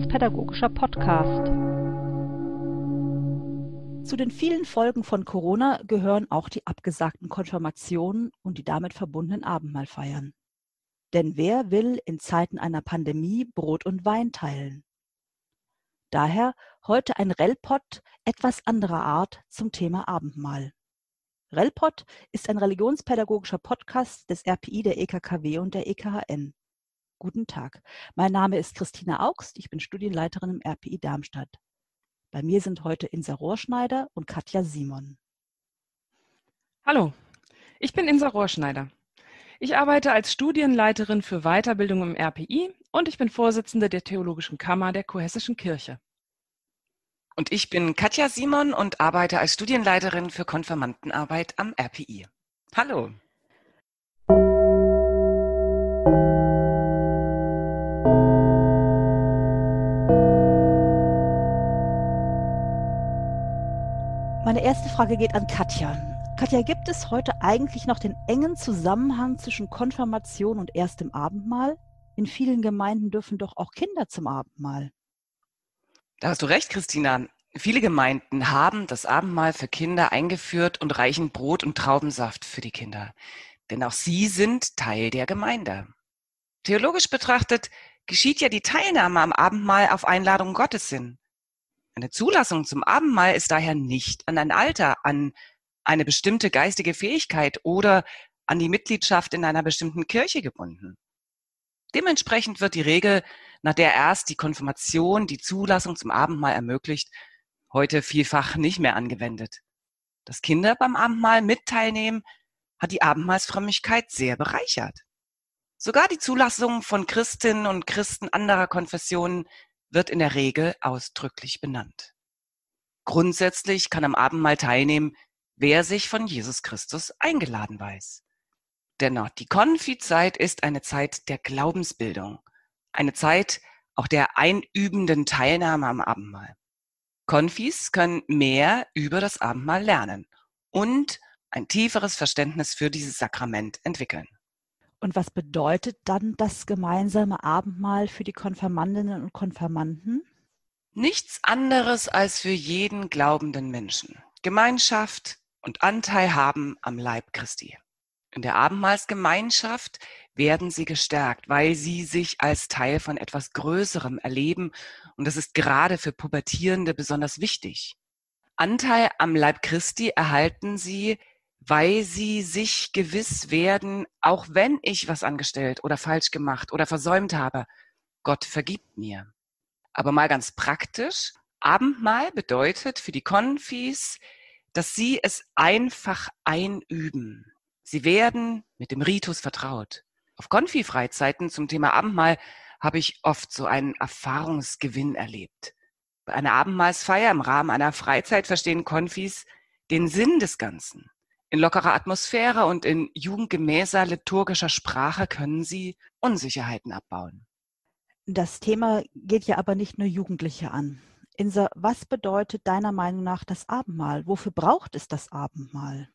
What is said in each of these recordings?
religionspädagogischer Podcast. Zu den vielen Folgen von Corona gehören auch die abgesagten Konfirmationen und die damit verbundenen Abendmahlfeiern. Denn wer will in Zeiten einer Pandemie Brot und Wein teilen? Daher heute ein Relpot etwas anderer Art zum Thema Abendmahl. Relpot ist ein religionspädagogischer Podcast des RPI der EKKW und der EKHN. Guten Tag. Mein Name ist Christina Augst. Ich bin Studienleiterin im RPI Darmstadt. Bei mir sind heute Insa Rohrschneider und Katja Simon. Hallo, ich bin Insa Rohrschneider. Ich arbeite als Studienleiterin für Weiterbildung im RPI und ich bin Vorsitzende der Theologischen Kammer der Kurhessischen Kirche. Und ich bin Katja Simon und arbeite als Studienleiterin für Konfirmandenarbeit am RPI. Hallo. Meine erste Frage geht an Katja. Katja, gibt es heute eigentlich noch den engen Zusammenhang zwischen Konfirmation und erstem Abendmahl? In vielen Gemeinden dürfen doch auch Kinder zum Abendmahl. Da hast du recht, Christina. Viele Gemeinden haben das Abendmahl für Kinder eingeführt und reichen Brot und Traubensaft für die Kinder. Denn auch sie sind Teil der Gemeinde. Theologisch betrachtet geschieht ja die Teilnahme am Abendmahl auf Einladung Gottes hin. Eine Zulassung zum Abendmahl ist daher nicht an ein Alter, an eine bestimmte geistige Fähigkeit oder an die Mitgliedschaft in einer bestimmten Kirche gebunden. Dementsprechend wird die Regel, nach der erst die Konfirmation die Zulassung zum Abendmahl ermöglicht, heute vielfach nicht mehr angewendet. Dass Kinder beim Abendmahl mit teilnehmen, hat die Abendmahlsfrömmigkeit sehr bereichert. Sogar die Zulassung von Christinnen und Christen anderer Konfessionen wird in der Regel ausdrücklich benannt. Grundsätzlich kann am Abendmahl teilnehmen, wer sich von Jesus Christus eingeladen weiß. Dennoch, die Konfizeit ist eine Zeit der Glaubensbildung, eine Zeit auch der einübenden Teilnahme am Abendmahl. Konfis können mehr über das Abendmahl lernen und ein tieferes Verständnis für dieses Sakrament entwickeln. Und was bedeutet dann das gemeinsame Abendmahl für die Konfirmandinnen und Konfirmanden? Nichts anderes als für jeden glaubenden Menschen. Gemeinschaft und Anteil haben am Leib Christi. In der Abendmahlsgemeinschaft werden sie gestärkt, weil sie sich als Teil von etwas Größerem erleben. Und das ist gerade für Pubertierende besonders wichtig. Anteil am Leib Christi erhalten sie, weil sie sich gewiss werden, auch wenn ich was angestellt oder falsch gemacht oder versäumt habe, Gott vergibt mir. Aber mal ganz praktisch, Abendmahl bedeutet für die Konfis, dass sie es einfach einüben. Sie werden mit dem Ritus vertraut. Auf Konfi-Freizeiten zum Thema Abendmahl habe ich oft so einen Erfahrungsgewinn erlebt. Bei einer Abendmahlsfeier im Rahmen einer Freizeit verstehen Konfis den Sinn des Ganzen. In lockerer Atmosphäre und in jugendgemäßer liturgischer Sprache können sie Unsicherheiten abbauen. Das Thema geht ja aber nicht nur Jugendliche an. Insa, was bedeutet deiner Meinung nach das Abendmahl? Wofür braucht es das Abendmahl?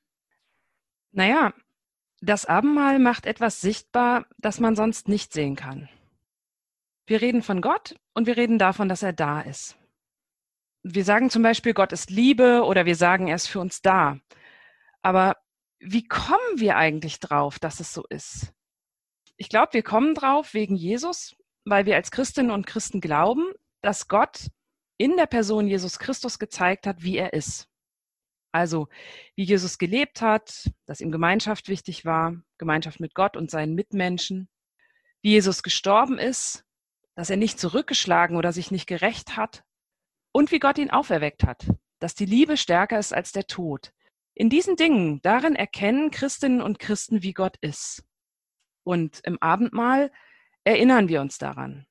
Naja, das Abendmahl macht etwas sichtbar, das man sonst nicht sehen kann. Wir reden von Gott und wir reden davon, dass er da ist. Wir sagen zum Beispiel, Gott ist Liebe oder wir sagen, er ist für uns da. Aber wie kommen wir eigentlich drauf, dass es so ist? Ich glaube, wir kommen drauf wegen Jesus, weil wir als Christinnen und Christen glauben, dass Gott in der Person Jesus Christus gezeigt hat, wie er ist. Also, wie Jesus gelebt hat, dass ihm Gemeinschaft wichtig war, Gemeinschaft mit Gott und seinen Mitmenschen, wie Jesus gestorben ist, dass er nicht zurückgeschlagen oder sich nicht gerecht hat und wie Gott ihn auferweckt hat, dass die Liebe stärker ist als der Tod, in diesen Dingen, darin erkennen Christinnen und Christen, wie Gott ist. Und im Abendmahl erinnern wir uns daran.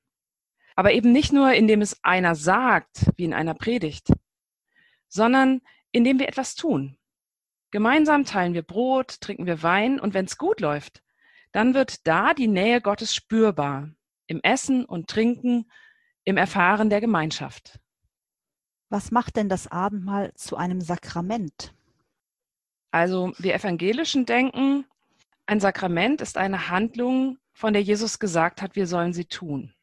Aber eben nicht nur, indem es einer sagt, wie in einer Predigt, sondern indem wir etwas tun. Gemeinsam teilen wir Brot, trinken wir Wein und wenn es gut läuft, dann wird da die Nähe Gottes spürbar, im Essen und Trinken, im Erfahren der Gemeinschaft. Was macht denn das Abendmahl zu einem Sakrament? Also wir Evangelischen denken, ein Sakrament ist eine Handlung, von der Jesus gesagt hat, wir sollen sie tun.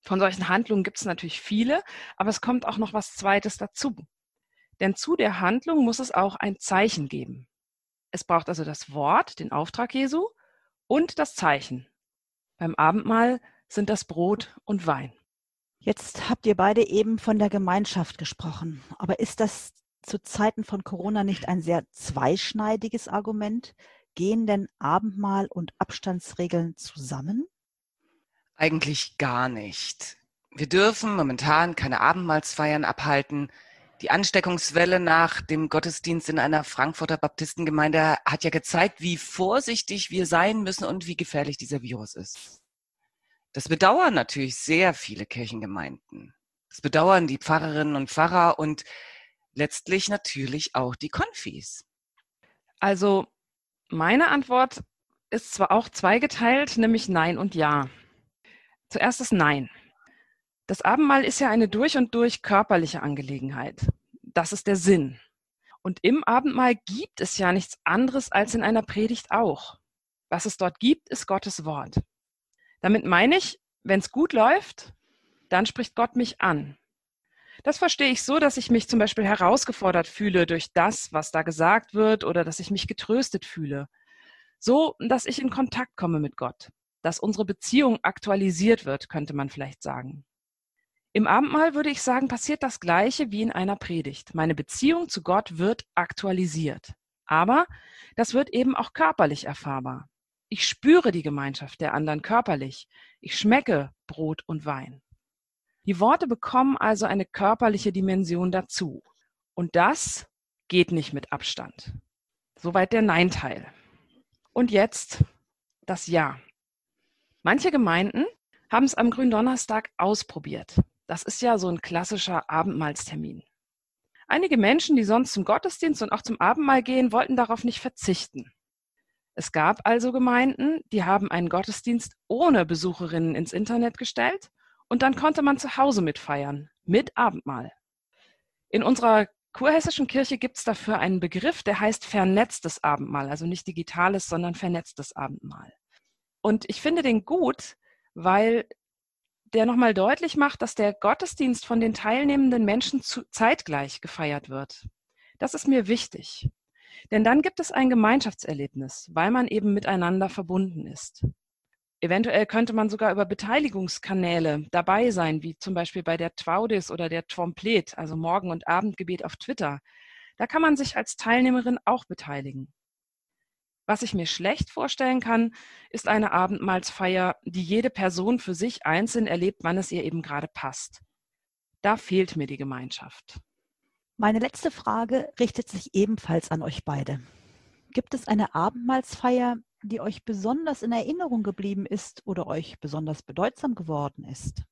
Von solchen Handlungen gibt es natürlich viele, aber es kommt auch noch was Zweites dazu. Denn zu der Handlung muss es auch ein Zeichen geben. Es braucht also das Wort, den Auftrag Jesu und das Zeichen. Beim Abendmahl sind das Brot und Wein. Jetzt habt ihr beide eben von der Gemeinschaft gesprochen. Aber ist das zu Zeiten von Corona nicht ein sehr zweischneidiges Argument? Gehen denn Abendmahl und Abstandsregeln zusammen? Eigentlich gar nicht. Wir dürfen momentan keine Abendmahlsfeiern abhalten. Die Ansteckungswelle nach dem Gottesdienst in einer Frankfurter Baptistengemeinde hat ja gezeigt, wie vorsichtig wir sein müssen und wie gefährlich dieser Virus ist. Das bedauern natürlich sehr viele Kirchengemeinden. Das bedauern die Pfarrerinnen und Pfarrer und letztlich natürlich auch die Konfis. Also meine Antwort ist zwar auch zweigeteilt, nämlich Nein und Ja. Zuerst das Nein. Das Abendmahl ist ja eine durch und durch körperliche Angelegenheit. Das ist der Sinn. Und im Abendmahl gibt es ja nichts anderes als in einer Predigt auch. Was es dort gibt, ist Gottes Wort. Damit meine ich, wenn es gut läuft, dann spricht Gott mich an. Das verstehe ich so, dass ich mich zum Beispiel herausgefordert fühle durch das, was da gesagt wird, oder dass ich mich getröstet fühle. So, dass ich in Kontakt komme mit Gott, dass unsere Beziehung aktualisiert wird, könnte man vielleicht sagen. Im Abendmahl würde ich sagen, passiert das Gleiche wie in einer Predigt. Meine Beziehung zu Gott wird aktualisiert. Aber das wird eben auch körperlich erfahrbar. Ich spüre die Gemeinschaft der anderen körperlich. Ich schmecke Brot und Wein. Die Worte bekommen also eine körperliche Dimension dazu. Und das geht nicht mit Abstand. Soweit der Nein-Teil. Und jetzt das Ja. Manche Gemeinden haben es am Gründonnerstag ausprobiert. Das ist ja so ein klassischer Abendmahlstermin. Einige Menschen, die sonst zum Gottesdienst und auch zum Abendmahl gehen, wollten darauf nicht verzichten. Es gab also Gemeinden, die haben einen Gottesdienst ohne Besucherinnen ins Internet gestellt und dann konnte man zu Hause mitfeiern, mit Abendmahl. In unserer kurhessischen Kirche gibt es dafür einen Begriff, der heißt vernetztes Abendmahl, also nicht digitales, sondern vernetztes Abendmahl. Und ich finde den gut, weil der nochmal deutlich macht, dass der Gottesdienst von den teilnehmenden Menschen zeitgleich gefeiert wird. Das ist mir wichtig. Denn dann gibt es ein Gemeinschaftserlebnis, weil man eben miteinander verbunden ist. Eventuell könnte man sogar über Beteiligungskanäle dabei sein, wie zum Beispiel bei der Twaudis oder der Tromplet, also Morgen- und Abendgebet auf Twitter. Da kann man sich als Teilnehmerin auch beteiligen. Was ich mir schlecht vorstellen kann, ist eine Abendmahlsfeier, die jede Person für sich einzeln erlebt, wann es ihr eben gerade passt. Da fehlt mir die Gemeinschaft. Meine letzte Frage richtet sich ebenfalls an euch beide. Gibt es eine Abendmahlsfeier, die euch besonders in Erinnerung geblieben ist oder euch besonders bedeutsam geworden ist?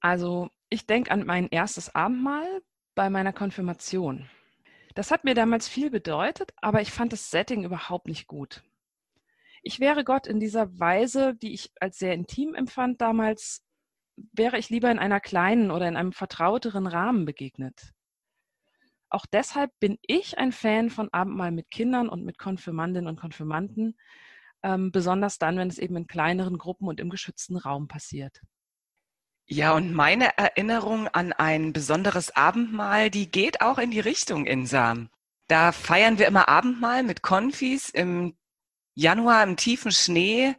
Also ich denke an mein erstes Abendmahl bei meiner Konfirmation. Das hat mir damals viel bedeutet, aber ich fand das Setting überhaupt nicht gut ich wäre Gott in dieser Weise, die ich als sehr intim empfand damals, wäre ich lieber in einer kleinen oder in einem vertrauteren Rahmen begegnet. Auch deshalb bin ich ein Fan von Abendmahl mit Kindern und mit Konfirmandinnen und Konfirmanden, ähm, besonders dann, wenn es eben in kleineren Gruppen und im geschützten Raum passiert. Ja, und meine Erinnerung an ein besonderes Abendmahl, die geht auch in die Richtung Insam. Da feiern wir immer Abendmahl mit Konfis im Januar im tiefen Schnee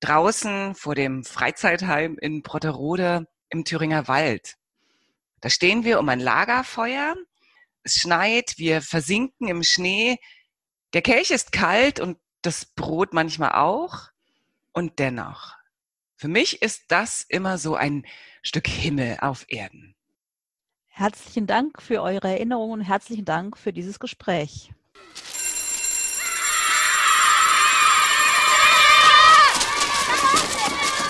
draußen vor dem Freizeitheim in Brotterode im Thüringer Wald. Da stehen wir um ein Lagerfeuer. Es schneit, wir versinken im Schnee. Der Kelch ist kalt und das Brot manchmal auch. Und dennoch, für mich ist das immer so ein Stück Himmel auf Erden. Herzlichen Dank für eure Erinnerungen und herzlichen Dank für dieses Gespräch. Stop it!